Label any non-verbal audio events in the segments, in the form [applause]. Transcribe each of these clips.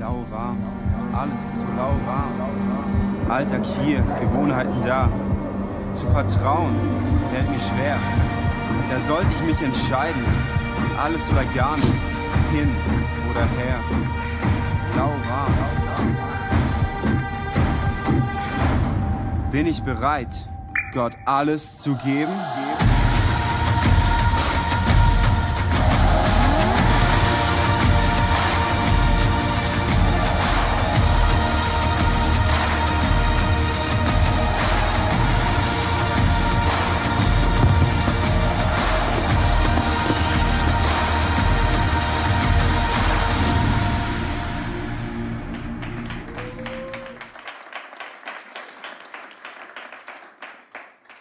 Lauwarm, alles so lauwarm. Alltag hier, Gewohnheiten da. Zu vertrauen fällt mir schwer. Da sollte ich mich entscheiden. Alles oder gar nichts, hin oder her. Lauwarm. Bin ich bereit, Gott alles zu geben?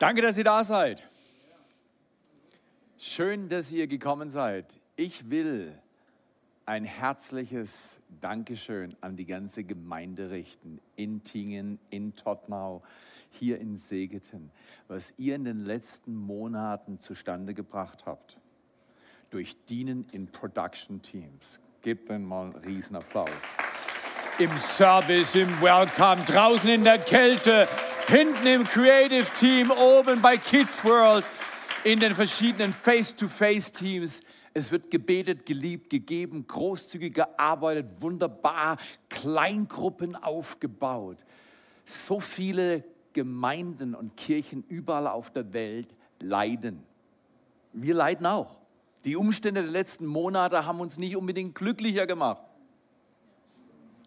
Danke, dass ihr da seid. Schön, dass ihr gekommen seid. Ich will ein herzliches Dankeschön an die ganze Gemeinde richten. In Tingen, in Tottnau, hier in Segeten. Was ihr in den letzten Monaten zustande gebracht habt. Durch Dienen in Production Teams. Gebt ihnen mal einen Riesenapplaus. Im Service, im Welcome, draußen in der Kälte, hinten im Creative Team, oben bei Kids World, in den verschiedenen Face-to-Face-Teams. Es wird gebetet, geliebt, gegeben, großzügig gearbeitet, wunderbar, Kleingruppen aufgebaut. So viele Gemeinden und Kirchen überall auf der Welt leiden. Wir leiden auch. Die Umstände der letzten Monate haben uns nicht unbedingt glücklicher gemacht,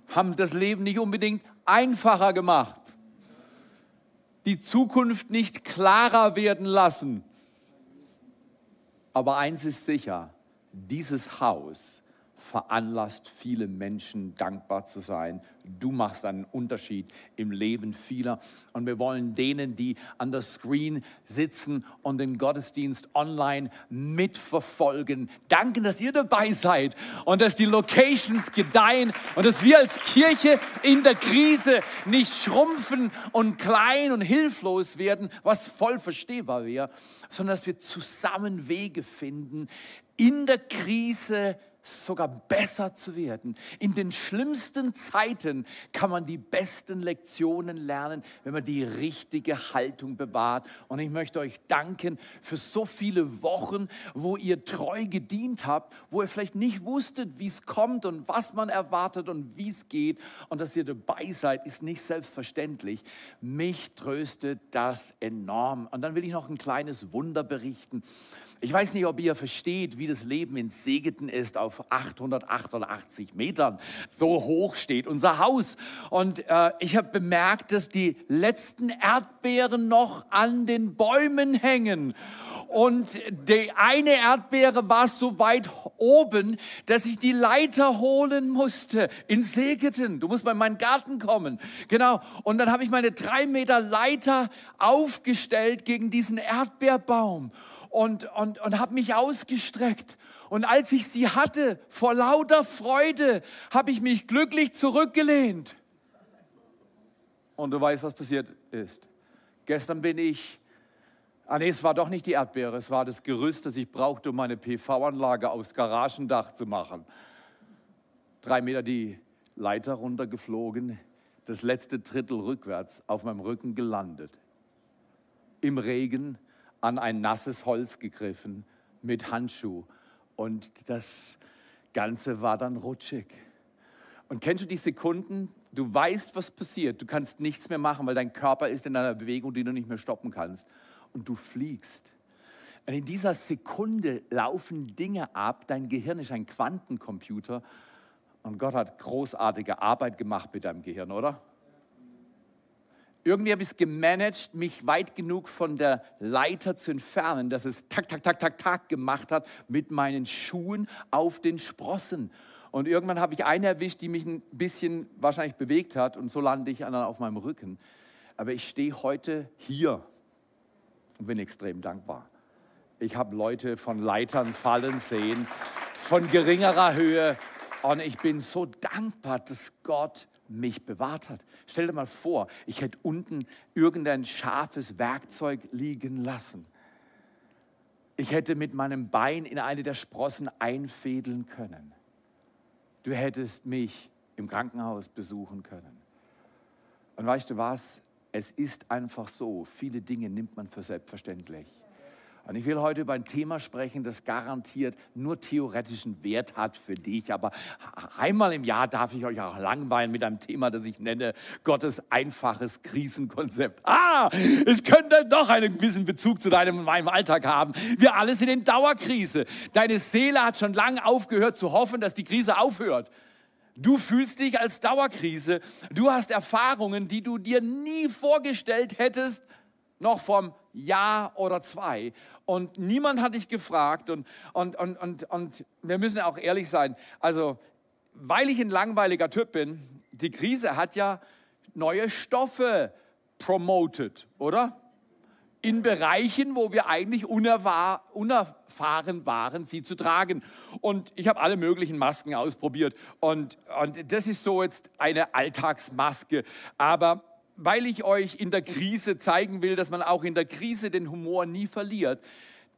haben das Leben nicht unbedingt einfacher gemacht die Zukunft nicht klarer werden lassen. Aber eins ist sicher, dieses Haus veranlasst viele Menschen dankbar zu sein. Du machst einen Unterschied im Leben vieler. Und wir wollen denen, die an der Screen sitzen und den Gottesdienst online mitverfolgen, danken, dass ihr dabei seid und dass die Locations gedeihen und dass wir als Kirche in der Krise nicht schrumpfen und klein und hilflos werden, was voll verstehbar wäre, sondern dass wir zusammen Wege finden, in der Krise sogar besser zu werden. In den schlimmsten Zeiten kann man die besten Lektionen lernen, wenn man die richtige Haltung bewahrt. Und ich möchte euch danken für so viele Wochen, wo ihr treu gedient habt, wo ihr vielleicht nicht wusstet, wie es kommt und was man erwartet und wie es geht. Und dass ihr dabei seid, ist nicht selbstverständlich. Mich tröstet das enorm. Und dann will ich noch ein kleines Wunder berichten. Ich weiß nicht, ob ihr versteht, wie das Leben in Segeten ist, auf 888 Metern. So hoch steht unser Haus. Und äh, ich habe bemerkt, dass die letzten Erdbeeren noch an den Bäumen hängen. Und die eine Erdbeere war so weit oben, dass ich die Leiter holen musste in Segeten. Du musst mal in meinen Garten kommen. Genau. Und dann habe ich meine drei Meter Leiter aufgestellt gegen diesen Erdbeerbaum und, und, und habe mich ausgestreckt. Und als ich sie hatte, vor lauter Freude, habe ich mich glücklich zurückgelehnt. Und du weißt, was passiert ist. Gestern bin ich, ah nee, es war doch nicht die Erdbeere, es war das Gerüst, das ich brauchte, um meine PV-Anlage aufs Garagendach zu machen. Drei Meter die Leiter runtergeflogen, das letzte Drittel rückwärts auf meinem Rücken gelandet. Im Regen an ein nasses Holz gegriffen mit Handschuh und das Ganze war dann rutschig. Und kennst du die Sekunden? Du weißt, was passiert. Du kannst nichts mehr machen, weil dein Körper ist in einer Bewegung, die du nicht mehr stoppen kannst. Und du fliegst. Und in dieser Sekunde laufen Dinge ab. Dein Gehirn ist ein Quantencomputer. Und Gott hat großartige Arbeit gemacht mit deinem Gehirn, oder? Irgendwie habe ich es gemanagt, mich weit genug von der Leiter zu entfernen, dass es tak, tak, tak, tak, tak gemacht hat mit meinen Schuhen auf den Sprossen. Und irgendwann habe ich eine erwischt, die mich ein bisschen wahrscheinlich bewegt hat und so lande ich dann auf meinem Rücken. Aber ich stehe heute hier und bin extrem dankbar. Ich habe Leute von Leitern fallen sehen, von geringerer Höhe. Und ich bin so dankbar, dass Gott mich bewahrt hat. Stell dir mal vor, ich hätte unten irgendein scharfes Werkzeug liegen lassen. Ich hätte mit meinem Bein in eine der Sprossen einfädeln können. Du hättest mich im Krankenhaus besuchen können. Und weißt du was? Es ist einfach so, viele Dinge nimmt man für selbstverständlich. Und ich will heute über ein Thema sprechen, das garantiert nur theoretischen Wert hat für dich. Aber einmal im Jahr darf ich euch auch langweilen mit einem Thema, das ich nenne Gottes einfaches Krisenkonzept. Ah, es könnte doch einen gewissen Bezug zu deinem und meinem Alltag haben. Wir alle sind in Dauerkrise. Deine Seele hat schon lange aufgehört zu hoffen, dass die Krise aufhört. Du fühlst dich als Dauerkrise. Du hast Erfahrungen, die du dir nie vorgestellt hättest, noch vom Jahr oder zwei. Und niemand hat dich gefragt. Und, und, und, und, und wir müssen auch ehrlich sein. Also, weil ich ein langweiliger Typ bin, die Krise hat ja neue Stoffe promoted, oder? In Bereichen, wo wir eigentlich unerfahren waren, sie zu tragen. Und ich habe alle möglichen Masken ausprobiert. Und, und das ist so jetzt eine Alltagsmaske. Aber weil ich euch in der Krise zeigen will, dass man auch in der Krise den Humor nie verliert.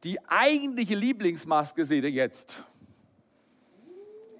Die eigentliche Lieblingsmaske seht ihr jetzt.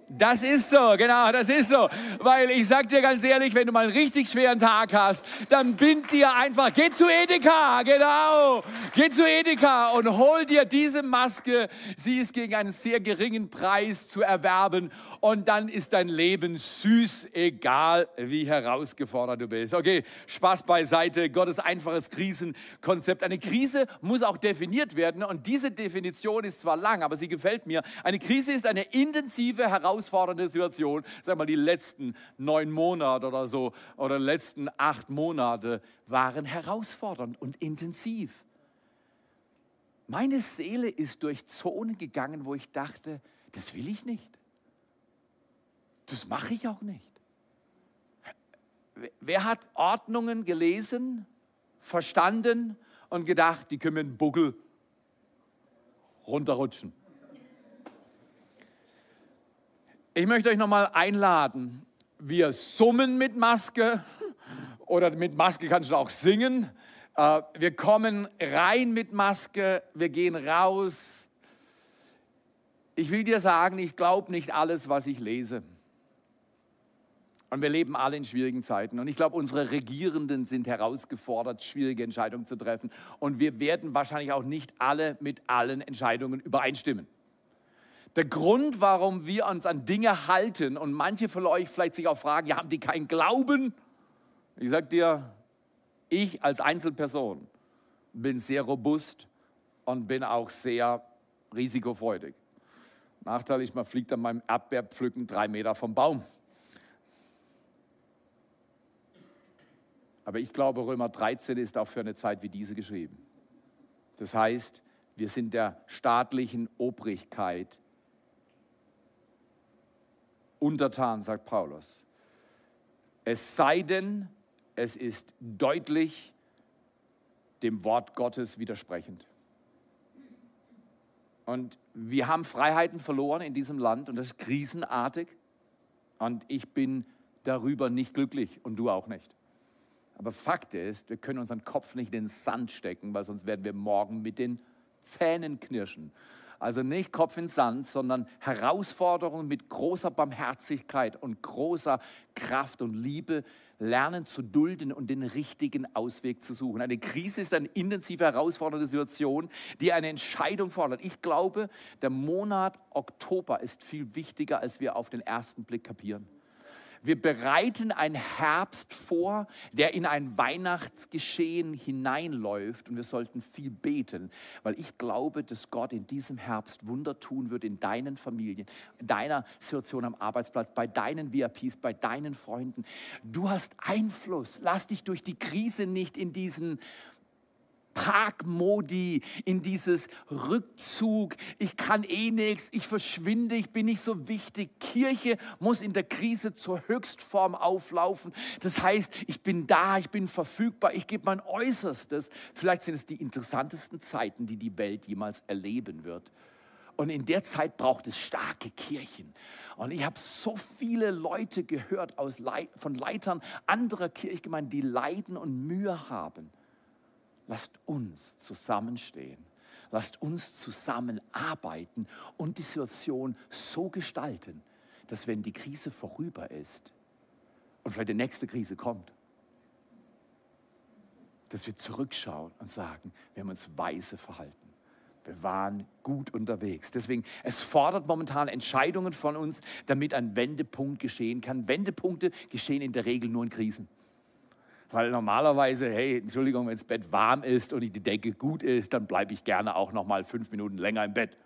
Das ist so, genau, das ist so. Weil ich sag dir ganz ehrlich, wenn du mal einen richtig schweren Tag hast, dann bind dir einfach, geh zu Edeka, genau, geh zu Edeka und hol dir diese Maske. Sie ist gegen einen sehr geringen Preis zu erwerben und dann ist dein Leben süß, egal wie herausgefordert du bist. Okay, Spaß beiseite, Gottes einfaches Krisenkonzept. Eine Krise muss auch definiert werden und diese Definition ist zwar lang, aber sie gefällt mir. Eine Krise ist eine intensive Herausforderung herausfordernde Situation. Sag mal, die letzten neun Monate oder so oder letzten acht Monate waren herausfordernd und intensiv. Meine Seele ist durch Zonen gegangen, wo ich dachte, das will ich nicht. Das mache ich auch nicht. Wer hat Ordnungen gelesen, verstanden und gedacht, die können mit dem Buckel runterrutschen? Ich möchte euch nochmal einladen. Wir summen mit Maske oder mit Maske kannst du auch singen. Äh, wir kommen rein mit Maske, wir gehen raus. Ich will dir sagen, ich glaube nicht alles, was ich lese. Und wir leben alle in schwierigen Zeiten. Und ich glaube, unsere Regierenden sind herausgefordert, schwierige Entscheidungen zu treffen. Und wir werden wahrscheinlich auch nicht alle mit allen Entscheidungen übereinstimmen. Der Grund, warum wir uns an Dinge halten und manche von euch vielleicht sich auch fragen, ja, haben die keinen Glauben? Ich sage dir, ich als Einzelperson bin sehr robust und bin auch sehr risikofreudig. Nachteil ist, man fliegt an meinem Erdbeerpflücken drei Meter vom Baum. Aber ich glaube, Römer 13 ist auch für eine Zeit wie diese geschrieben. Das heißt, wir sind der staatlichen Obrigkeit untertan, sagt Paulus. Es sei denn, es ist deutlich dem Wort Gottes widersprechend. Und wir haben Freiheiten verloren in diesem Land und das ist krisenartig. Und ich bin darüber nicht glücklich und du auch nicht. Aber Fakt ist, wir können unseren Kopf nicht in den Sand stecken, weil sonst werden wir morgen mit den Zähnen knirschen. Also nicht Kopf in Sand, sondern Herausforderungen mit großer Barmherzigkeit und großer Kraft und Liebe lernen zu dulden und den richtigen Ausweg zu suchen. Eine Krise ist eine intensive, herausfordernde Situation, die eine Entscheidung fordert. Ich glaube, der Monat Oktober ist viel wichtiger, als wir auf den ersten Blick kapieren. Wir bereiten einen Herbst vor, der in ein Weihnachtsgeschehen hineinläuft. Und wir sollten viel beten, weil ich glaube, dass Gott in diesem Herbst Wunder tun wird in deinen Familien, in deiner Situation am Arbeitsplatz, bei deinen VIPs, bei deinen Freunden. Du hast Einfluss. Lass dich durch die Krise nicht in diesen Parkmodi, in dieses Rückzug. Ich kann eh nichts, ich verschwinde, ich bin nicht so wichtig. Kirche muss in der Krise zur Höchstform auflaufen. Das heißt, ich bin da, ich bin verfügbar, ich gebe mein Äußerstes. Vielleicht sind es die interessantesten Zeiten, die die Welt jemals erleben wird. Und in der Zeit braucht es starke Kirchen. Und ich habe so viele Leute gehört aus Le von Leitern anderer Kirchgemeinden, die leiden und Mühe haben. Lasst uns zusammenstehen. Lasst uns zusammenarbeiten und die Situation so gestalten, dass wenn die Krise vorüber ist, und vielleicht die nächste Krise kommt, dass wir zurückschauen und sagen, wir haben uns weise verhalten. Wir waren gut unterwegs. Deswegen, es fordert momentan Entscheidungen von uns, damit ein Wendepunkt geschehen kann. Wendepunkte geschehen in der Regel nur in Krisen. Weil normalerweise, hey, Entschuldigung, wenn das Bett warm ist und die Decke gut ist, dann bleibe ich gerne auch noch mal fünf Minuten länger im Bett.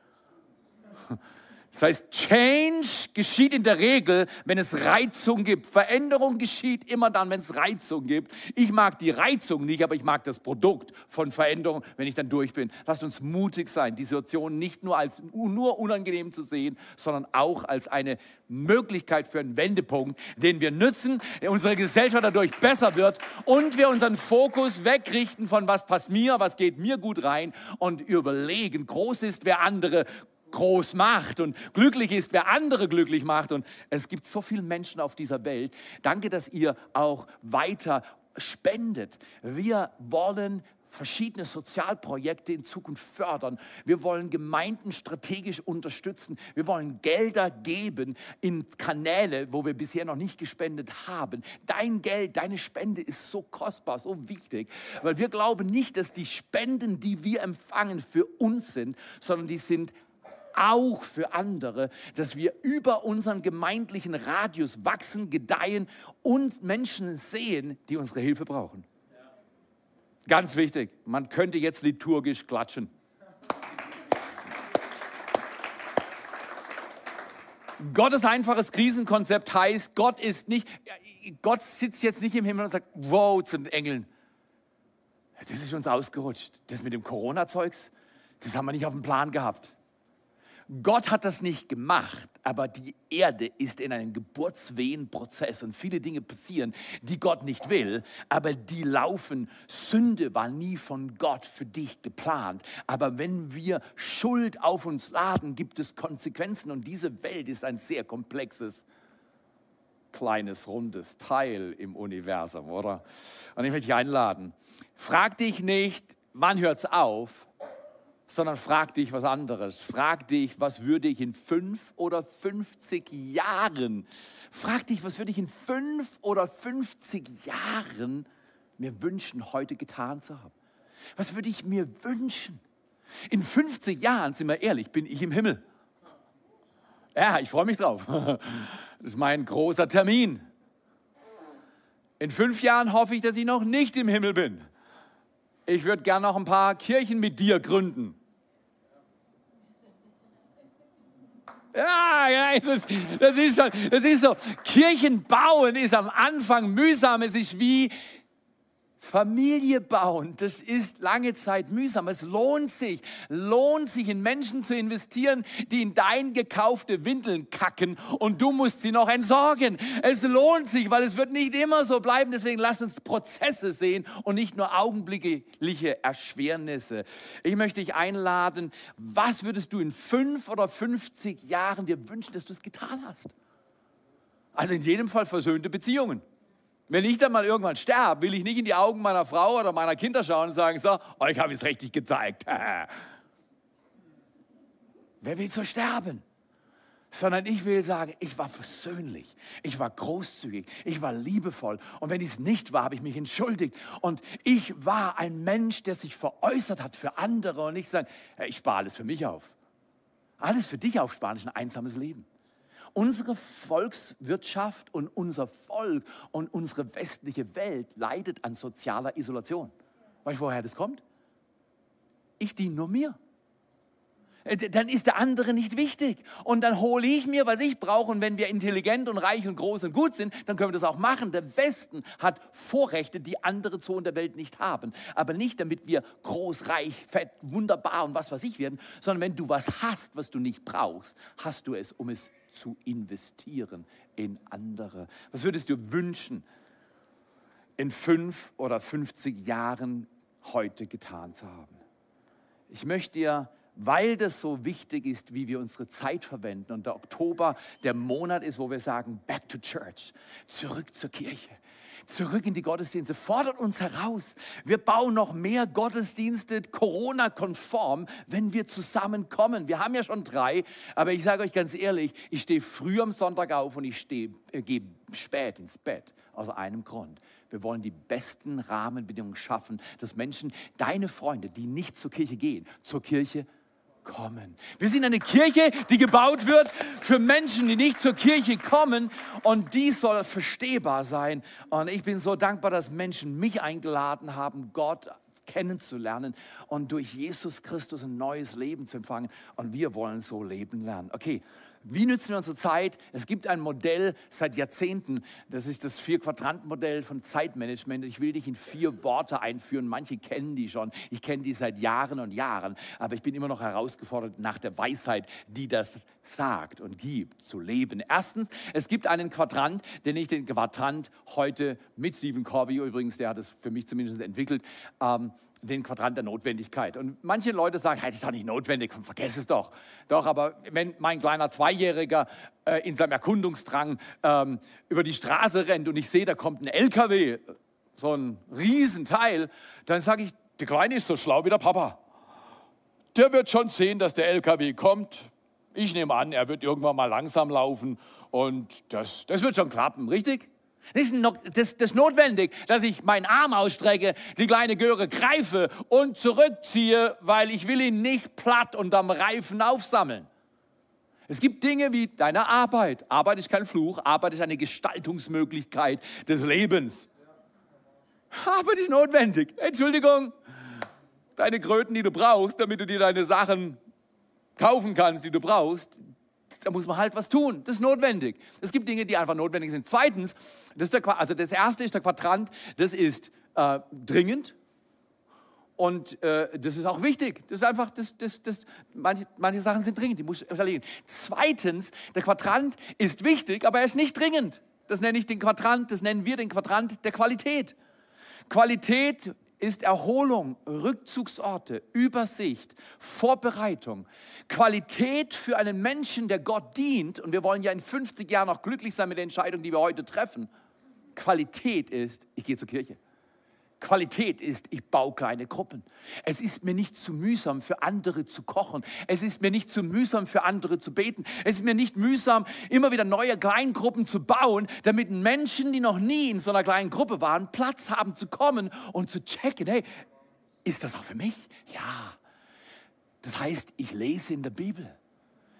Das heißt, Change geschieht in der Regel, wenn es Reizung gibt. Veränderung geschieht immer dann, wenn es Reizung gibt. Ich mag die Reizung nicht, aber ich mag das Produkt von Veränderung, wenn ich dann durch bin. Lasst uns mutig sein, die Situation nicht nur als nur unangenehm zu sehen, sondern auch als eine Möglichkeit für einen Wendepunkt, den wir nützen, unsere Gesellschaft dadurch besser wird und wir unseren Fokus wegrichten von was passt mir, was geht mir gut rein und überlegen, groß ist, wer andere groß macht und glücklich ist, wer andere glücklich macht. Und es gibt so viele Menschen auf dieser Welt. Danke, dass ihr auch weiter spendet. Wir wollen verschiedene Sozialprojekte in Zukunft fördern. Wir wollen Gemeinden strategisch unterstützen. Wir wollen Gelder geben in Kanäle, wo wir bisher noch nicht gespendet haben. Dein Geld, deine Spende ist so kostbar, so wichtig, weil wir glauben nicht, dass die Spenden, die wir empfangen, für uns sind, sondern die sind auch für andere, dass wir über unseren gemeindlichen Radius wachsen, gedeihen und Menschen sehen, die unsere Hilfe brauchen. Ganz wichtig, man könnte jetzt liturgisch klatschen. Gottes einfaches Krisenkonzept heißt, Gott ist nicht, Gott sitzt jetzt nicht im Himmel und sagt, wow, zu den Engeln. Das ist uns ausgerutscht. Das mit dem Corona-Zeugs, das haben wir nicht auf dem Plan gehabt. Gott hat das nicht gemacht, aber die Erde ist in einem Geburtswehenprozess und viele Dinge passieren, die Gott nicht will, aber die laufen. Sünde war nie von Gott für dich geplant, aber wenn wir Schuld auf uns laden, gibt es Konsequenzen und diese Welt ist ein sehr komplexes, kleines, rundes Teil im Universum, oder? Und ich möchte dich einladen, frag dich nicht, wann hört es auf, sondern frag dich was anderes. Frag dich, was würde ich in fünf oder 50 Jahren, frag dich, was würde ich in fünf oder 50 Jahren mir wünschen, heute getan zu haben? Was würde ich mir wünschen? In 50 Jahren, sind wir ehrlich, bin ich im Himmel. Ja, ich freue mich drauf. [laughs] Das ist mein großer Termin. In fünf Jahren hoffe ich, dass ich noch nicht im Himmel bin. Ich würde gerne noch ein paar Kirchen mit dir gründen. Ja, ja, das, das, ist so, das ist so. Kirchen bauen ist am Anfang mühsam. Es ist wie Familie bauen, das ist lange Zeit mühsam. Es lohnt sich, lohnt sich in Menschen zu investieren, die in dein gekaufte Windeln kacken und du musst sie noch entsorgen. Es lohnt sich, weil es wird nicht immer so bleiben. Deswegen lasst uns Prozesse sehen und nicht nur augenblickliche Erschwernisse. Ich möchte dich einladen, was würdest du in fünf oder 50 Jahren dir wünschen, dass du es getan hast? Also in jedem Fall versöhnte Beziehungen. Wenn ich dann mal irgendwann sterbe, will ich nicht in die Augen meiner Frau oder meiner Kinder schauen und sagen, so, euch habe ich es richtig gezeigt. [laughs] Wer will so sterben? Sondern ich will sagen, ich war versöhnlich, ich war großzügig, ich war liebevoll. Und wenn ich es nicht war, habe ich mich entschuldigt. Und ich war ein Mensch, der sich veräußert hat für andere und nicht sagen, ich spare alles für mich auf. Alles für dich aufsparen ist ein einsames Leben. Unsere Volkswirtschaft und unser Volk und unsere westliche Welt leidet an sozialer Isolation. Weißt du, woher das kommt? Ich diene nur mir. Äh, dann ist der andere nicht wichtig. Und dann hole ich mir, was ich brauche. Und wenn wir intelligent und reich und groß und gut sind, dann können wir das auch machen. Der Westen hat Vorrechte, die andere Zonen der Welt nicht haben. Aber nicht, damit wir groß, reich, fett, wunderbar und was weiß ich werden, sondern wenn du was hast, was du nicht brauchst, hast du es, um es zu investieren in andere. Was würdest du wünschen, in fünf oder 50 Jahren heute getan zu haben? Ich möchte dir weil das so wichtig ist, wie wir unsere Zeit verwenden. Und der Oktober der Monat ist, wo wir sagen, back to church, zurück zur Kirche. Zurück in die Gottesdienste, fordert uns heraus. Wir bauen noch mehr Gottesdienste Corona-konform, wenn wir zusammenkommen. Wir haben ja schon drei, aber ich sage euch ganz ehrlich, ich stehe früh am Sonntag auf und ich äh, gehe spät ins Bett. Aus einem Grund. Wir wollen die besten Rahmenbedingungen schaffen, dass Menschen, deine Freunde, die nicht zur Kirche gehen, zur Kirche kommen. Wir sind eine Kirche, die gebaut wird für Menschen, die nicht zur Kirche kommen und dies soll verstehbar sein. Und ich bin so dankbar, dass Menschen mich eingeladen haben, Gott kennenzulernen und durch Jesus Christus ein neues Leben zu empfangen. Und wir wollen so leben lernen. Okay, wie nützen wir unsere Zeit? Es gibt ein Modell seit Jahrzehnten, das ist das Vier-Quadranten-Modell von Zeitmanagement. Ich will dich in vier Worte einführen. Manche kennen die schon. Ich kenne die seit Jahren und Jahren. Aber ich bin immer noch herausgefordert nach der Weisheit, die das sagt und gibt, zu leben. Erstens, es gibt einen Quadrant, den ich den Quadrant heute mit Stephen Covey übrigens, der hat es für mich zumindest entwickelt, ähm, den Quadrant der Notwendigkeit. Und manche Leute sagen, hey, das ist doch nicht notwendig, vergiss es doch. Doch, aber wenn mein kleiner Zweijähriger äh, in seinem Erkundungsdrang ähm, über die Straße rennt und ich sehe, da kommt ein LKW, so ein Riesenteil, dann sage ich, der Kleine ist so schlau wie der Papa. Der wird schon sehen, dass der LKW kommt. Ich nehme an, er wird irgendwann mal langsam laufen und das, das wird schon klappen, richtig? Das ist, notwendig, dass ich meinen Arm ausstrecke, die kleine Göre greife und zurückziehe, weil ich will ihn nicht platt unterm Reifen aufsammeln. Es gibt Dinge wie deine Arbeit. Arbeit ist kein Fluch, Arbeit ist eine Gestaltungsmöglichkeit des Lebens. Arbeit ist notwendig. Entschuldigung, deine Kröten, die du brauchst, damit du dir deine Sachen kaufen kannst, die du brauchst, da muss man halt was tun. Das ist notwendig. Es gibt Dinge, die einfach notwendig sind. Zweitens, das, der, also das erste ist der Quadrant, das ist äh, dringend. Und äh, das ist auch wichtig. Das ist einfach, das, das, das, manche, manche Sachen sind dringend, die muss ich erledigen. Zweitens, der Quadrant ist wichtig, aber er ist nicht dringend. Das nenne ich den Quadrant, das nennen wir den Quadrant der Qualität. Qualität ist Erholung, Rückzugsorte, Übersicht, Vorbereitung, Qualität für einen Menschen, der Gott dient. Und wir wollen ja in 50 Jahren noch glücklich sein mit der Entscheidung, die wir heute treffen. Qualität ist, ich gehe zur Kirche. Qualität ist, ich baue kleine Gruppen. Es ist mir nicht zu mühsam, für andere zu kochen. Es ist mir nicht zu mühsam, für andere zu beten. Es ist mir nicht mühsam, immer wieder neue Kleingruppen zu bauen, damit Menschen, die noch nie in so einer kleinen Gruppe waren, Platz haben zu kommen und zu checken, hey, ist das auch für mich? Ja. Das heißt, ich lese in der Bibel.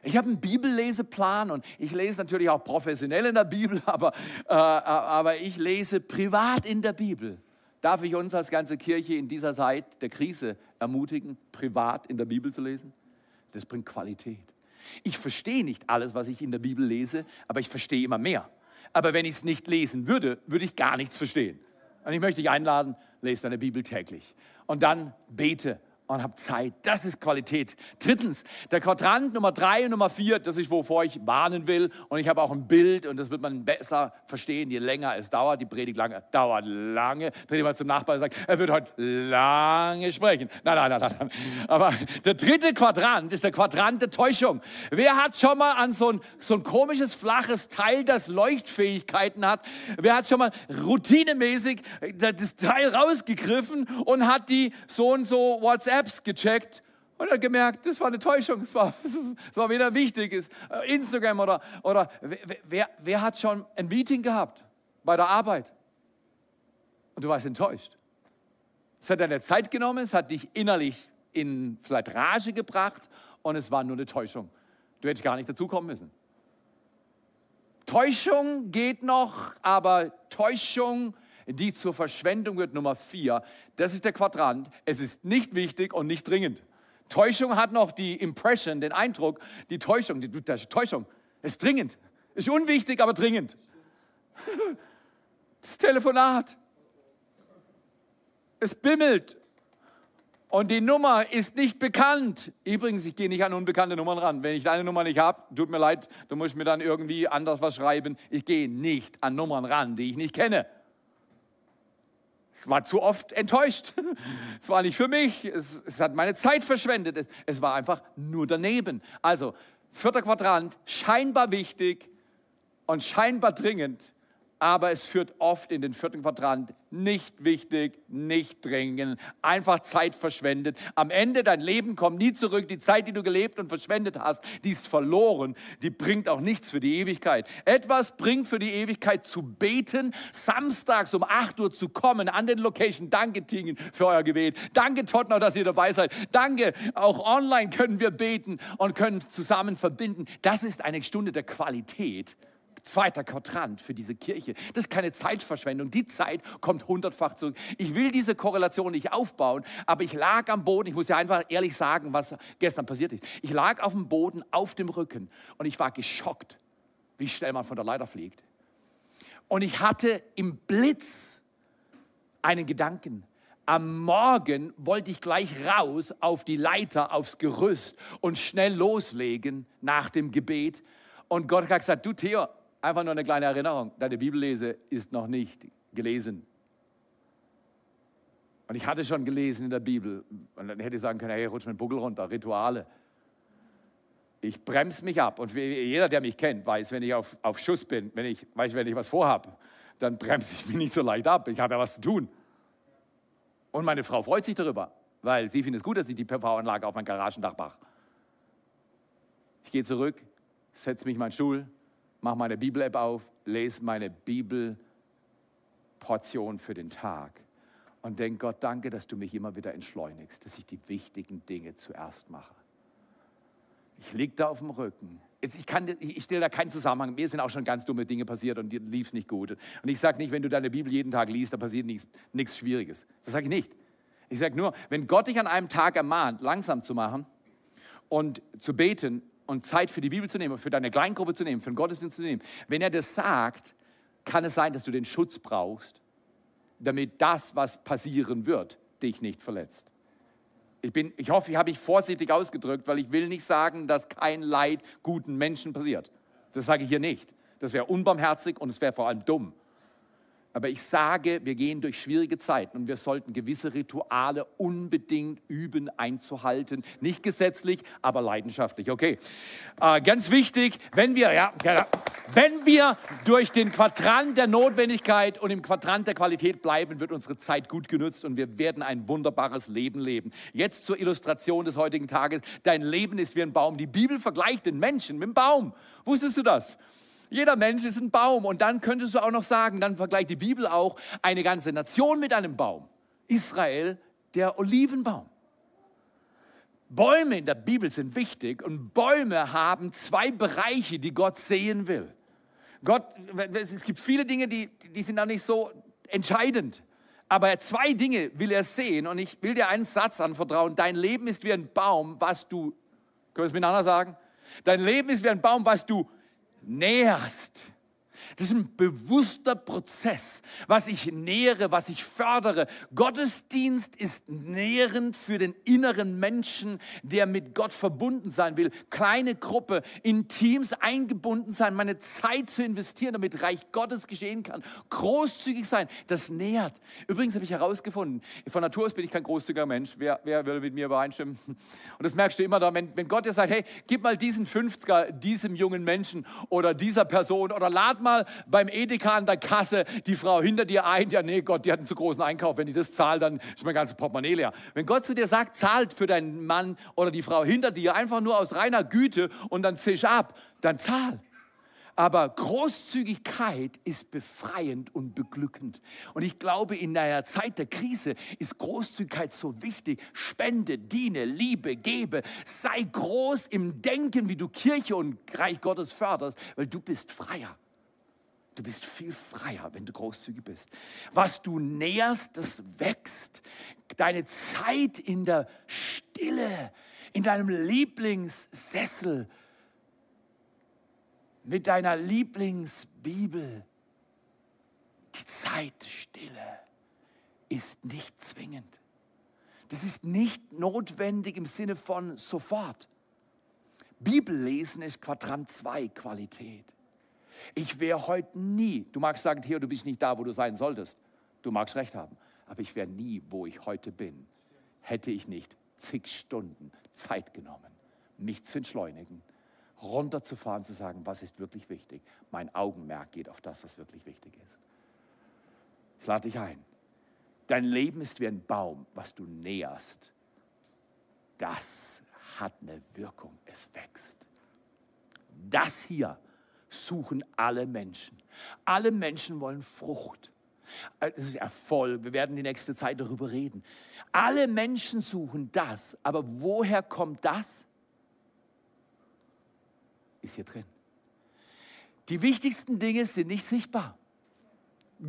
Ich habe einen Bibelleseplan und ich lese natürlich auch professionell in der Bibel, [laughs] aber, äh, aber ich lese privat in der Bibel. Darf ich uns als ganze Kirche in dieser Zeit der Krise ermutigen, privat in der Bibel zu lesen? Das bringt Qualität. Ich verstehe nicht alles, was ich in der Bibel lese, aber ich verstehe immer mehr. Aber wenn ich es nicht lesen würde, würde ich gar nichts verstehen. Und ich möchte dich einladen, lese deine Bibel täglich. Und dann bete und habe Zeit. Das ist Qualität. Drittens, der Quadrant Nummer drei und Nummer vier, das ist, wovor ich warnen will. Und ich habe auch ein Bild und das wird man besser verstehen, je länger es dauert. Die Predigt lange, dauert lange. Dreh mal zum Nachbarn und sagt, er wird heute lange sprechen. Nein, nein, nein, nein. Aber der dritte Quadrant ist der Quadrant der Täuschung. Wer hat schon mal an so ein, so ein komisches, flaches Teil, das Leuchtfähigkeiten hat, wer hat schon mal routinemäßig das Teil rausgegriffen und hat die so und so WhatsApp Apps gecheckt und hat gemerkt, das war eine Täuschung, es war, war weder wichtig, äh, Instagram oder, oder wer, wer hat schon ein Meeting gehabt bei der Arbeit und du warst enttäuscht. Es hat deine Zeit genommen, es hat dich innerlich in vielleicht Rage gebracht und es war nur eine Täuschung. Du hättest gar nicht dazukommen müssen. Täuschung geht noch, aber Täuschung die zur Verschwendung wird, Nummer vier. Das ist der Quadrant. Es ist nicht wichtig und nicht dringend. Täuschung hat noch die Impression, den Eindruck, die Täuschung, die, Täuschung ist dringend. Ist unwichtig, aber dringend. Das Telefonat. Es bimmelt. Und die Nummer ist nicht bekannt. Übrigens, ich gehe nicht an unbekannte Nummern ran. Wenn ich deine Nummer nicht habe, tut mir leid, du musst mir dann irgendwie anders was schreiben. Ich gehe nicht an Nummern ran, die ich nicht kenne. Ich war zu oft enttäuscht. Es war nicht für mich. Es, es hat meine Zeit verschwendet. Es, es war einfach nur daneben. Also, vierter Quadrant, scheinbar wichtig und scheinbar dringend, aber es führt oft in den vierten Quadrant nicht wichtig, nicht dringend, einfach Zeit verschwendet. Am Ende dein Leben kommt nie zurück. Die Zeit, die du gelebt und verschwendet hast, die ist verloren. Die bringt auch nichts für die Ewigkeit. Etwas bringt für die Ewigkeit zu beten, samstags um 8 Uhr zu kommen an den Location. Danke, Tingen, für euer Gebet. Danke, Tottenau, dass ihr dabei seid. Danke, auch online können wir beten und können zusammen verbinden. Das ist eine Stunde der Qualität zweiter Quadrant für diese Kirche. Das ist keine Zeitverschwendung. Die Zeit kommt hundertfach zurück. Ich will diese Korrelation nicht aufbauen, aber ich lag am Boden. Ich muss ja einfach ehrlich sagen, was gestern passiert ist. Ich lag auf dem Boden, auf dem Rücken und ich war geschockt, wie schnell man von der Leiter fliegt. Und ich hatte im Blitz einen Gedanken. Am Morgen wollte ich gleich raus auf die Leiter, aufs Gerüst und schnell loslegen nach dem Gebet. Und Gott hat gesagt, du Theo, Einfach nur eine kleine Erinnerung. Deine Bibellese ist noch nicht gelesen. Und ich hatte schon gelesen in der Bibel. Und dann hätte ich sagen können, hey, rutsch mit dem Buckel runter, Rituale. Ich bremse mich ab. Und jeder, der mich kennt, weiß, wenn ich auf, auf Schuss bin, wenn ich, weiß, wenn ich was vorhabe, dann bremse ich [laughs] mich nicht so leicht ab. Ich habe ja was zu tun. Und meine Frau freut sich darüber, weil sie findet es gut, dass ich die PV-Anlage auf mein Garagendach mache. Ich gehe zurück, setze mich in meinen Stuhl, mache meine Bibel-App auf, lese meine Bibelportion für den Tag und denke, Gott, danke, dass du mich immer wieder entschleunigst, dass ich die wichtigen Dinge zuerst mache. Ich liege da auf dem Rücken. Jetzt, ich, ich stelle da keinen Zusammenhang. Mir sind auch schon ganz dumme Dinge passiert und dir lief es nicht gut. Und ich sage nicht, wenn du deine Bibel jeden Tag liest, da passiert nichts Schwieriges. Das sage ich nicht. Ich sage nur, wenn Gott dich an einem Tag ermahnt, langsam zu machen und zu beten, und Zeit für die Bibel zu nehmen, für deine Kleingruppe zu nehmen, für den Gottesdienst zu nehmen, wenn er das sagt, kann es sein, dass du den Schutz brauchst, damit das, was passieren wird, dich nicht verletzt. Ich, bin, ich hoffe, ich habe mich vorsichtig ausgedrückt, weil ich will nicht sagen, dass kein Leid guten Menschen passiert. Das sage ich hier nicht. Das wäre unbarmherzig und es wäre vor allem dumm. Aber ich sage, wir gehen durch schwierige Zeiten und wir sollten gewisse Rituale unbedingt üben, einzuhalten. Nicht gesetzlich, aber leidenschaftlich. Okay. Äh, ganz wichtig, wenn wir, ja, wenn wir durch den Quadrant der Notwendigkeit und im Quadrant der Qualität bleiben, wird unsere Zeit gut genutzt und wir werden ein wunderbares Leben leben. Jetzt zur Illustration des heutigen Tages. Dein Leben ist wie ein Baum. Die Bibel vergleicht den Menschen mit dem Baum. Wusstest du das? Jeder Mensch ist ein Baum. Und dann könntest du auch noch sagen, dann vergleicht die Bibel auch eine ganze Nation mit einem Baum. Israel, der Olivenbaum. Bäume in der Bibel sind wichtig und Bäume haben zwei Bereiche, die Gott sehen will. Gott, es gibt viele Dinge, die, die sind auch nicht so entscheidend. Aber zwei Dinge will er sehen und ich will dir einen Satz anvertrauen. Dein Leben ist wie ein Baum, was du, können wir es miteinander sagen? Dein Leben ist wie ein Baum, was du näherst. Das ist ein bewusster Prozess, was ich nähere, was ich fördere. Gottesdienst ist nährend für den inneren Menschen, der mit Gott verbunden sein will. Kleine Gruppe, in Teams eingebunden sein, meine Zeit zu investieren, damit Reich Gottes geschehen kann. Großzügig sein, das nährt. Übrigens habe ich herausgefunden, von Natur aus bin ich kein großzügiger Mensch. Wer, wer würde mit mir übereinstimmen? Und das merkst du immer da, wenn, wenn Gott dir sagt, hey, gib mal diesen 50er diesem jungen Menschen oder dieser Person oder lad mal beim Edeka an der Kasse die Frau hinter dir ein, ja nee, Gott, die hat einen zu großen Einkauf, wenn die das zahlt, dann ist mein ganzes Portemonnaie leer. Wenn Gott zu dir sagt, zahlt für deinen Mann oder die Frau hinter dir einfach nur aus reiner Güte und dann zisch ab, dann zahl. Aber Großzügigkeit ist befreiend und beglückend. Und ich glaube, in einer Zeit der Krise ist Großzügigkeit so wichtig. Spende, diene, liebe, gebe. Sei groß im Denken, wie du Kirche und Reich Gottes förderst, weil du bist freier. Du bist viel freier, wenn du großzügig bist. Was du näherst, das wächst. Deine Zeit in der Stille, in deinem Lieblingssessel, mit deiner Lieblingsbibel. Die Zeit Stille ist nicht zwingend. Das ist nicht notwendig im Sinne von sofort. Bibellesen ist Quadrant 2 Qualität. Ich wäre heute nie, du magst sagen, Theo, du bist nicht da, wo du sein solltest. Du magst recht haben. Aber ich wäre nie, wo ich heute bin, hätte ich nicht zig Stunden Zeit genommen, mich zu entschleunigen, runterzufahren, zu sagen, was ist wirklich wichtig. Mein Augenmerk geht auf das, was wirklich wichtig ist. Ich lade dich ein. Dein Leben ist wie ein Baum, was du näherst. Das hat eine Wirkung. Es wächst. Das hier suchen alle Menschen. Alle Menschen wollen Frucht. Das ist Erfolg. Wir werden die nächste Zeit darüber reden. Alle Menschen suchen das. Aber woher kommt das? Ist hier drin. Die wichtigsten Dinge sind nicht sichtbar.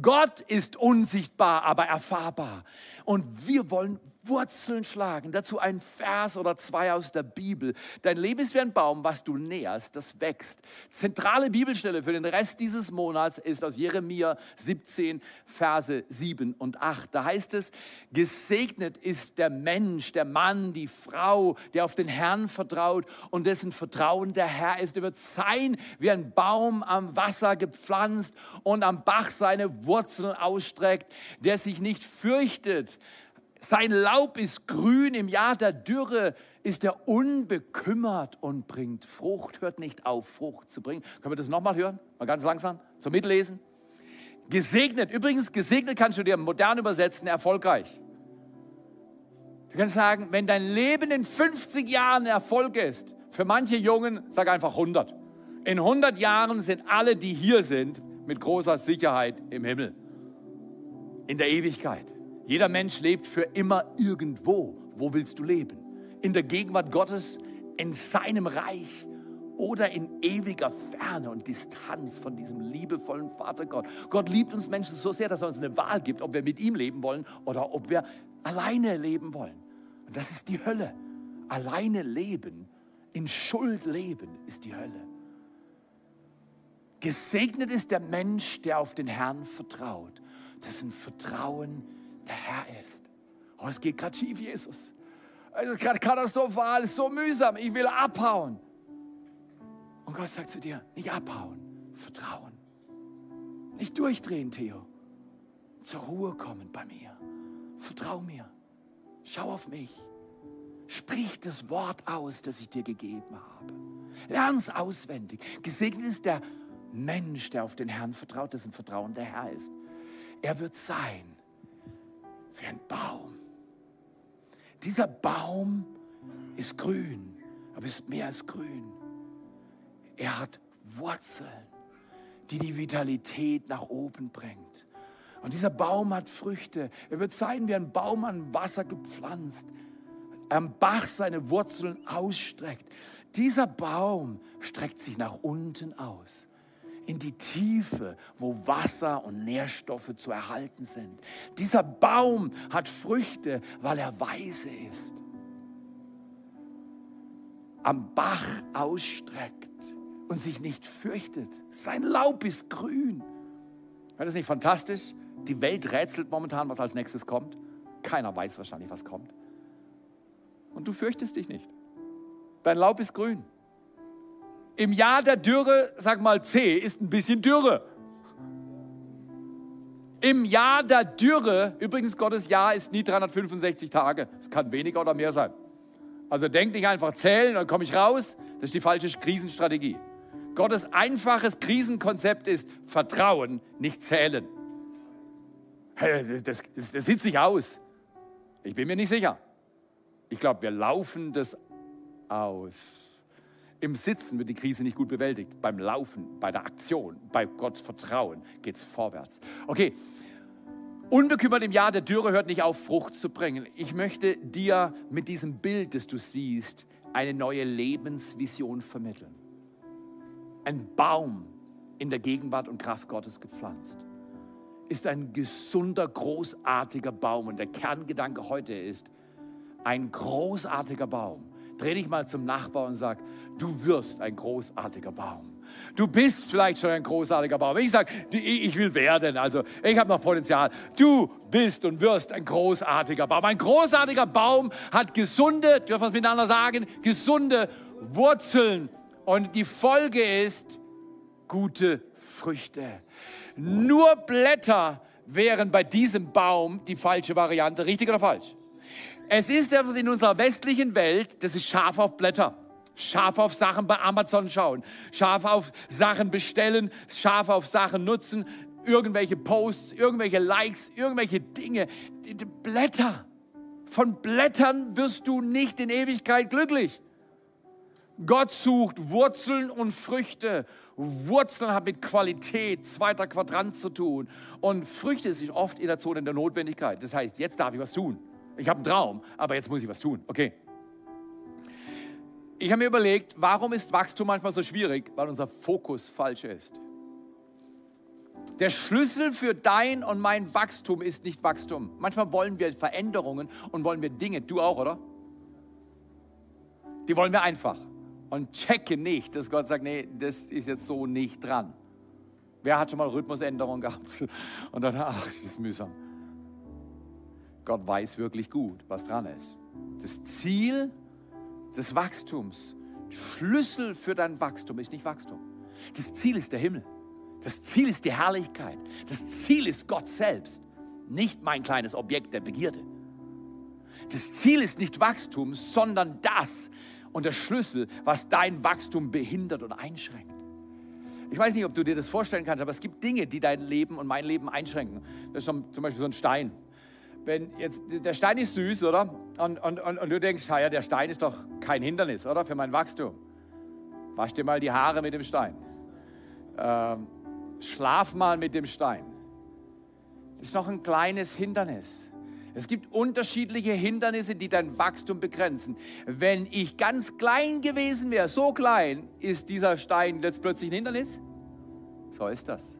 Gott ist unsichtbar, aber erfahrbar. Und wir wollen Wurzeln schlagen. Dazu ein Vers oder zwei aus der Bibel. Dein Leben ist wie ein Baum, was du näherst, das wächst. Zentrale Bibelstelle für den Rest dieses Monats ist aus Jeremia 17, Verse 7 und 8. Da heißt es, gesegnet ist der Mensch, der Mann, die Frau, der auf den Herrn vertraut und dessen Vertrauen der Herr ist. Er wird sein wie ein Baum am Wasser gepflanzt und am Bach seine Wurzeln ausstreckt, der sich nicht fürchtet sein Laub ist grün, im Jahr der Dürre ist er unbekümmert und bringt Frucht. Hört nicht auf, Frucht zu bringen. Können wir das nochmal hören? Mal ganz langsam zum Mitlesen. Gesegnet, übrigens, gesegnet kannst du dir modern übersetzen, erfolgreich. Du kannst sagen, wenn dein Leben in 50 Jahren Erfolg ist, für manche Jungen, sag einfach 100. In 100 Jahren sind alle, die hier sind, mit großer Sicherheit im Himmel. In der Ewigkeit. Jeder Mensch lebt für immer irgendwo. Wo willst du leben? In der Gegenwart Gottes, in seinem Reich oder in ewiger Ferne und Distanz von diesem liebevollen Vater Gott. Gott liebt uns Menschen so sehr, dass er uns eine Wahl gibt, ob wir mit ihm leben wollen oder ob wir alleine leben wollen. Und das ist die Hölle. Alleine leben, in Schuld leben, ist die Hölle. Gesegnet ist der Mensch, der auf den Herrn vertraut, dessen Vertrauen der Herr ist. Oh, es geht gerade schief, Jesus. Es ist gerade katastrophal, es ist so mühsam, ich will abhauen. Und Gott sagt zu dir, nicht abhauen, vertrauen. Nicht durchdrehen, Theo. Zur Ruhe kommen bei mir. Vertrau mir. Schau auf mich. Sprich das Wort aus, das ich dir gegeben habe. Lern es auswendig. Gesegnet ist der Mensch, der auf den Herrn vertraut, dessen Vertrauen der Herr ist. Er wird sein wie ein Baum. Dieser Baum ist grün, aber ist mehr als grün. Er hat Wurzeln, die die Vitalität nach oben bringt. Und dieser Baum hat Früchte. Er wird sein wie ein Baum an Wasser gepflanzt, am Bach seine Wurzeln ausstreckt. Dieser Baum streckt sich nach unten aus in die Tiefe, wo Wasser und Nährstoffe zu erhalten sind. Dieser Baum hat Früchte, weil er weise ist. Am Bach ausstreckt und sich nicht fürchtet. Sein Laub ist grün. Wäre das nicht fantastisch? Die Welt rätselt momentan, was als nächstes kommt. Keiner weiß wahrscheinlich, was kommt. Und du fürchtest dich nicht. Dein Laub ist grün. Im Jahr der Dürre, sag mal C, ist ein bisschen Dürre. Im Jahr der Dürre, übrigens Gottes Jahr ist nie 365 Tage. Es kann weniger oder mehr sein. Also denk nicht einfach zählen, dann komme ich raus. Das ist die falsche Krisenstrategie. Gottes einfaches Krisenkonzept ist Vertrauen, nicht zählen. Das, das, das sieht sich aus. Ich bin mir nicht sicher. Ich glaube, wir laufen das aus. Im Sitzen wird die Krise nicht gut bewältigt. Beim Laufen, bei der Aktion, bei Gottes Vertrauen geht es vorwärts. Okay, unbekümmert im Jahr der Dürre hört nicht auf, Frucht zu bringen. Ich möchte dir mit diesem Bild, das du siehst, eine neue Lebensvision vermitteln. Ein Baum in der Gegenwart und Kraft Gottes gepflanzt ist ein gesunder, großartiger Baum. Und der Kerngedanke heute ist, ein großartiger Baum Dreh dich mal zum Nachbar und sag, du wirst ein großartiger Baum. Du bist vielleicht schon ein großartiger Baum. Ich sage, ich will werden, also ich habe noch Potenzial. Du bist und wirst ein großartiger Baum. Ein großartiger Baum hat gesunde, dürfen wir es miteinander sagen, gesunde Wurzeln. Und die Folge ist gute Früchte. Nur Blätter wären bei diesem Baum die falsche Variante. Richtig oder falsch? Es ist etwas in unserer westlichen Welt, das ist scharf auf Blätter. Scharf auf Sachen bei Amazon schauen, scharf auf Sachen bestellen, scharf auf Sachen nutzen, irgendwelche Posts, irgendwelche Likes, irgendwelche Dinge. Die, die Blätter. Von Blättern wirst du nicht in Ewigkeit glücklich. Gott sucht Wurzeln und Früchte. Wurzeln hat mit Qualität, zweiter Quadrant zu tun. Und Früchte sind oft in der Zone der Notwendigkeit. Das heißt, jetzt darf ich was tun. Ich habe einen Traum, aber jetzt muss ich was tun. Okay. Ich habe mir überlegt, warum ist Wachstum manchmal so schwierig? Weil unser Fokus falsch ist. Der Schlüssel für dein und mein Wachstum ist nicht Wachstum. Manchmal wollen wir Veränderungen und wollen wir Dinge. Du auch, oder? Die wollen wir einfach. Und checke nicht, dass Gott sagt, nee, das ist jetzt so nicht dran. Wer hat schon mal Rhythmusänderungen [laughs] gehabt? Und dann, ach, das ist mühsam. Gott weiß wirklich gut, was dran ist. Das Ziel des Wachstums, Schlüssel für dein Wachstum ist nicht Wachstum. Das Ziel ist der Himmel. Das Ziel ist die Herrlichkeit. Das Ziel ist Gott selbst, nicht mein kleines Objekt der Begierde. Das Ziel ist nicht Wachstum, sondern das und der Schlüssel, was dein Wachstum behindert und einschränkt. Ich weiß nicht, ob du dir das vorstellen kannst, aber es gibt Dinge, die dein Leben und mein Leben einschränken. Das ist zum Beispiel so ein Stein. Wenn jetzt, der Stein ist süß, oder? Und, und, und, und du denkst, ja, der Stein ist doch kein Hindernis, oder? Für mein Wachstum. Wasch dir mal die Haare mit dem Stein. Ähm, Schlaf mal mit dem Stein. Das ist noch ein kleines Hindernis. Es gibt unterschiedliche Hindernisse, die dein Wachstum begrenzen. Wenn ich ganz klein gewesen wäre, so klein, ist dieser Stein jetzt plötzlich ein Hindernis? So ist das.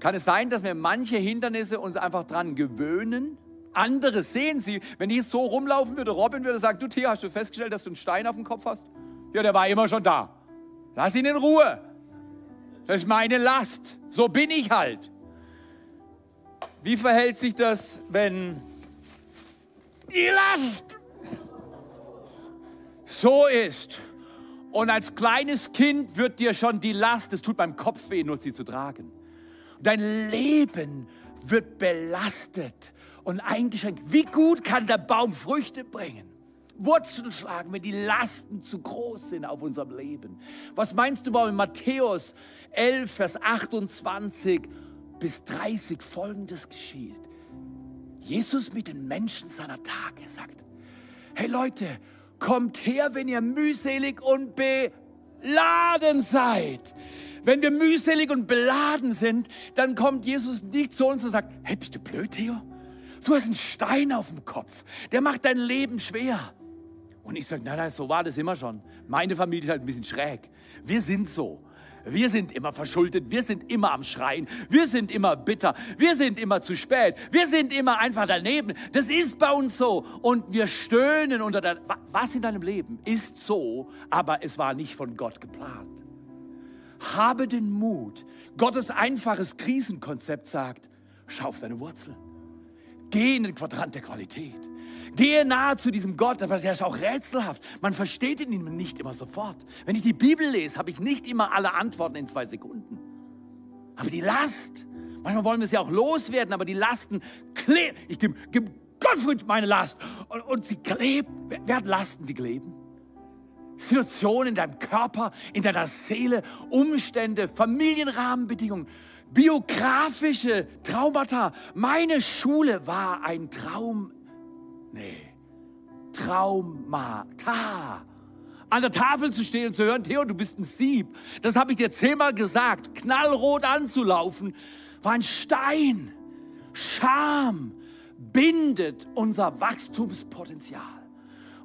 Kann es sein, dass wir manche Hindernisse uns einfach dran gewöhnen? Andere sehen sie. Wenn ich so rumlaufen würde, Robin würde sagen, du Thea, hast du festgestellt, dass du einen Stein auf dem Kopf hast? Ja, der war immer schon da. Lass ihn in Ruhe. Das ist meine Last. So bin ich halt. Wie verhält sich das, wenn die Last so ist? Und als kleines Kind wird dir schon die Last, es tut beim Kopf weh, nur sie zu tragen. Dein Leben wird belastet und eingeschränkt. Wie gut kann der Baum Früchte bringen? Wurzeln schlagen, wenn die Lasten zu groß sind auf unserem Leben. Was meinst du, warum in Matthäus 11, Vers 28 bis 30 folgendes geschieht? Jesus mit den Menschen seiner Tage sagt, hey Leute, kommt her, wenn ihr mühselig und beladen seid. Wenn wir mühselig und beladen sind, dann kommt Jesus nicht zu uns und sagt, hey, bist du blöd, Theo? Du hast einen Stein auf dem Kopf, der macht dein Leben schwer. Und ich sage, nein, nein, so war das immer schon. Meine Familie ist halt ein bisschen schräg. Wir sind so. Wir sind immer verschuldet, wir sind immer am Schreien, wir sind immer bitter, wir sind immer zu spät, wir sind immer einfach daneben. Das ist bei uns so. Und wir stöhnen unter der... Was in deinem Leben ist so, aber es war nicht von Gott geplant. Habe den Mut. Gottes einfaches Krisenkonzept sagt, schau auf deine Wurzeln. Geh in den Quadrant der Qualität. Gehe nahe zu diesem Gott, aber er ist auch rätselhaft. Man versteht ihn nicht immer sofort. Wenn ich die Bibel lese, habe ich nicht immer alle Antworten in zwei Sekunden. Aber die Last, manchmal wollen wir sie auch loswerden, aber die Lasten kleben. Ich gebe geb Gottfried meine Last und, und sie klebt. Wer hat Lasten, die kleben? Situationen in deinem Körper, in deiner Seele, Umstände, Familienrahmenbedingungen, biografische Traumata. Meine Schule war ein Traum Nee. Traumata. An der Tafel zu stehen und zu hören, Theo, du bist ein Sieb. Das habe ich dir zehnmal gesagt. Knallrot anzulaufen, war ein Stein. Scham bindet unser Wachstumspotenzial.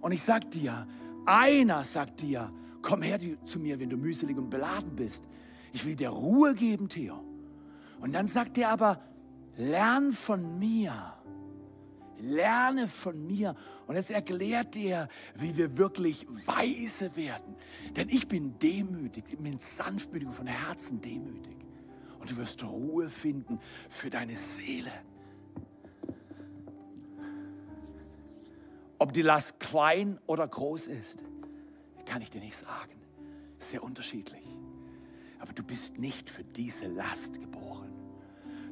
Und ich sag dir, einer sagt dir, komm her zu mir, wenn du mühselig und beladen bist. Ich will dir Ruhe geben, Theo. Und dann sagt er aber, lern von mir lerne von mir. Und es erklärt dir, wie wir wirklich weise werden. Denn ich bin demütig, ich bin sanftmütig und von Herzen demütig. Und du wirst Ruhe finden für deine Seele. Ob die Last klein oder groß ist, kann ich dir nicht sagen. Sehr unterschiedlich. Aber du bist nicht für diese Last geboren.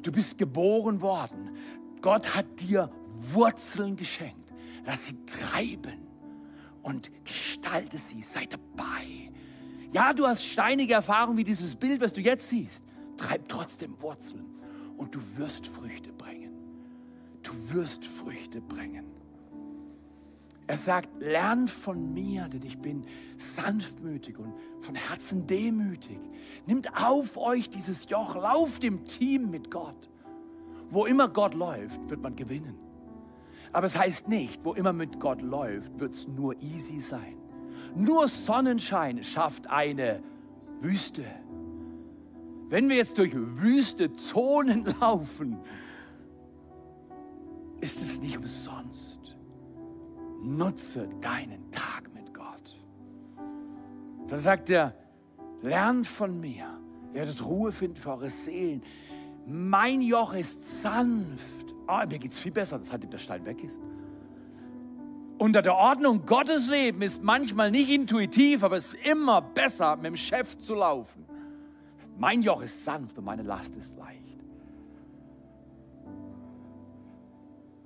Du bist geboren worden. Gott hat dir Wurzeln geschenkt. Lass sie treiben und gestalte sie, sei dabei. Ja, du hast steinige Erfahrungen wie dieses Bild, was du jetzt siehst. Treib trotzdem Wurzeln und du wirst Früchte bringen. Du wirst Früchte bringen. Er sagt, lernt von mir, denn ich bin sanftmütig und von Herzen demütig. Nimmt auf euch dieses Joch, lauft im Team mit Gott. Wo immer Gott läuft, wird man gewinnen. Aber es heißt nicht, wo immer mit Gott läuft, wird es nur easy sein. Nur Sonnenschein schafft eine Wüste. Wenn wir jetzt durch wüste Zonen [laughs] laufen, ist es nicht umsonst. Nutze deinen Tag mit Gott. Da sagt er, lernt von mir. Ihr werdet Ruhe finden für eure Seelen. Mein Joch ist sanft. Oh, mir geht es viel besser, seitdem der Stein weg ist. Unter der Ordnung Gottes Leben ist manchmal nicht intuitiv, aber es ist immer besser, mit dem Chef zu laufen. Mein Joch ist sanft und meine Last ist leicht.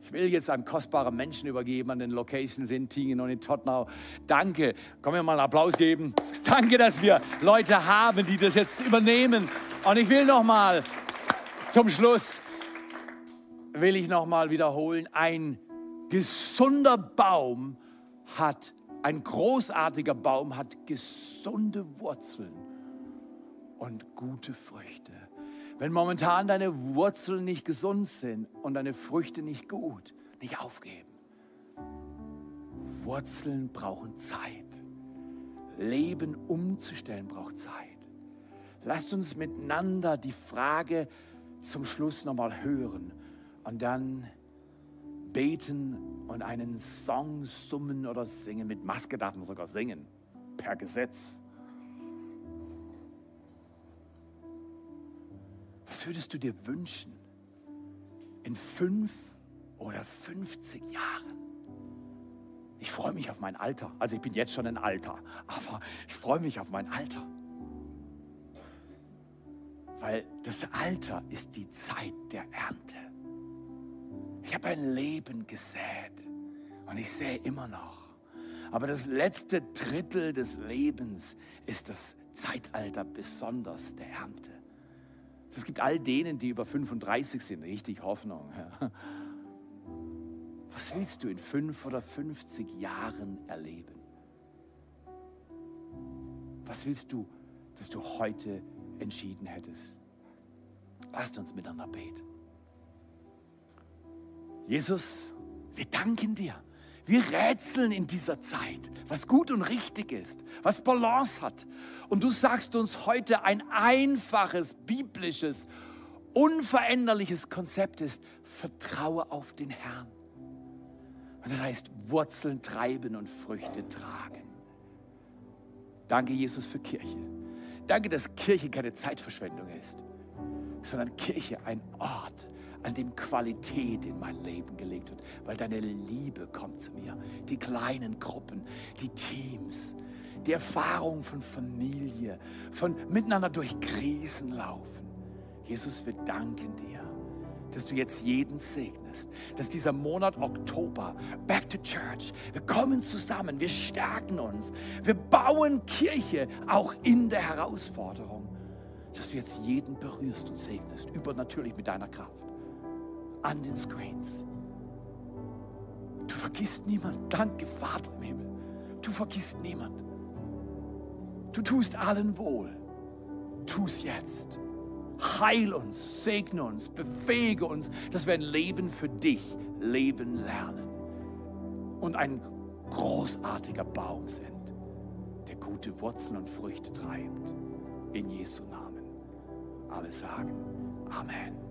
Ich will jetzt an kostbare Menschen übergeben, an den Locations in Tingen und in Tottenau. Danke, können wir mal einen Applaus geben? Danke, dass wir Leute haben, die das jetzt übernehmen. Und ich will noch mal zum Schluss will ich noch mal wiederholen, ein gesunder Baum hat ein großartiger Baum hat gesunde Wurzeln und gute Früchte. Wenn momentan deine Wurzeln nicht gesund sind und deine Früchte nicht gut, nicht aufgeben. Wurzeln brauchen Zeit. Leben umzustellen braucht Zeit. Lasst uns miteinander die Frage zum Schluss nochmal hören und dann beten und einen Song summen oder singen. Mit Maske darf man sogar singen, per Gesetz. Würdest du dir wünschen in fünf oder 50 Jahren? Ich freue mich auf mein Alter. Also ich bin jetzt schon ein Alter, aber ich freue mich auf mein Alter. Weil das Alter ist die Zeit der Ernte. Ich habe ein Leben gesät und ich sähe immer noch. Aber das letzte Drittel des Lebens ist das Zeitalter besonders der Ernte. Es gibt all denen, die über 35 sind, richtig Hoffnung. Was willst du in fünf oder 50 Jahren erleben? Was willst du, dass du heute entschieden hättest? Lasst uns miteinander beten. Jesus, wir danken dir. Wir rätseln in dieser Zeit, was gut und richtig ist, was Balance hat. Und du sagst uns heute ein einfaches, biblisches, unveränderliches Konzept ist, vertraue auf den Herrn. Und das heißt, Wurzeln treiben und Früchte tragen. Danke, Jesus, für Kirche. Danke, dass Kirche keine Zeitverschwendung ist, sondern Kirche ein Ort, an dem Qualität in mein Leben gelegt wird, weil deine Liebe kommt zu mir. Die kleinen Gruppen, die Teams, die Erfahrung von Familie, von miteinander durch Krisen laufen. Jesus, wir danken dir, dass du jetzt jeden segnest, dass dieser Monat Oktober, Back to Church, wir kommen zusammen, wir stärken uns, wir bauen Kirche auch in der Herausforderung, dass du jetzt jeden berührst und segnest, übernatürlich mit deiner Kraft an den Screens. Du vergisst niemand. Danke, Vater im Himmel. Du vergisst niemand. Du tust allen wohl. Tu es jetzt. Heil uns, segne uns, befähige uns, dass wir ein Leben für dich leben lernen und ein großartiger Baum sind, der gute Wurzeln und Früchte treibt. In Jesu Namen. Alle sagen Amen.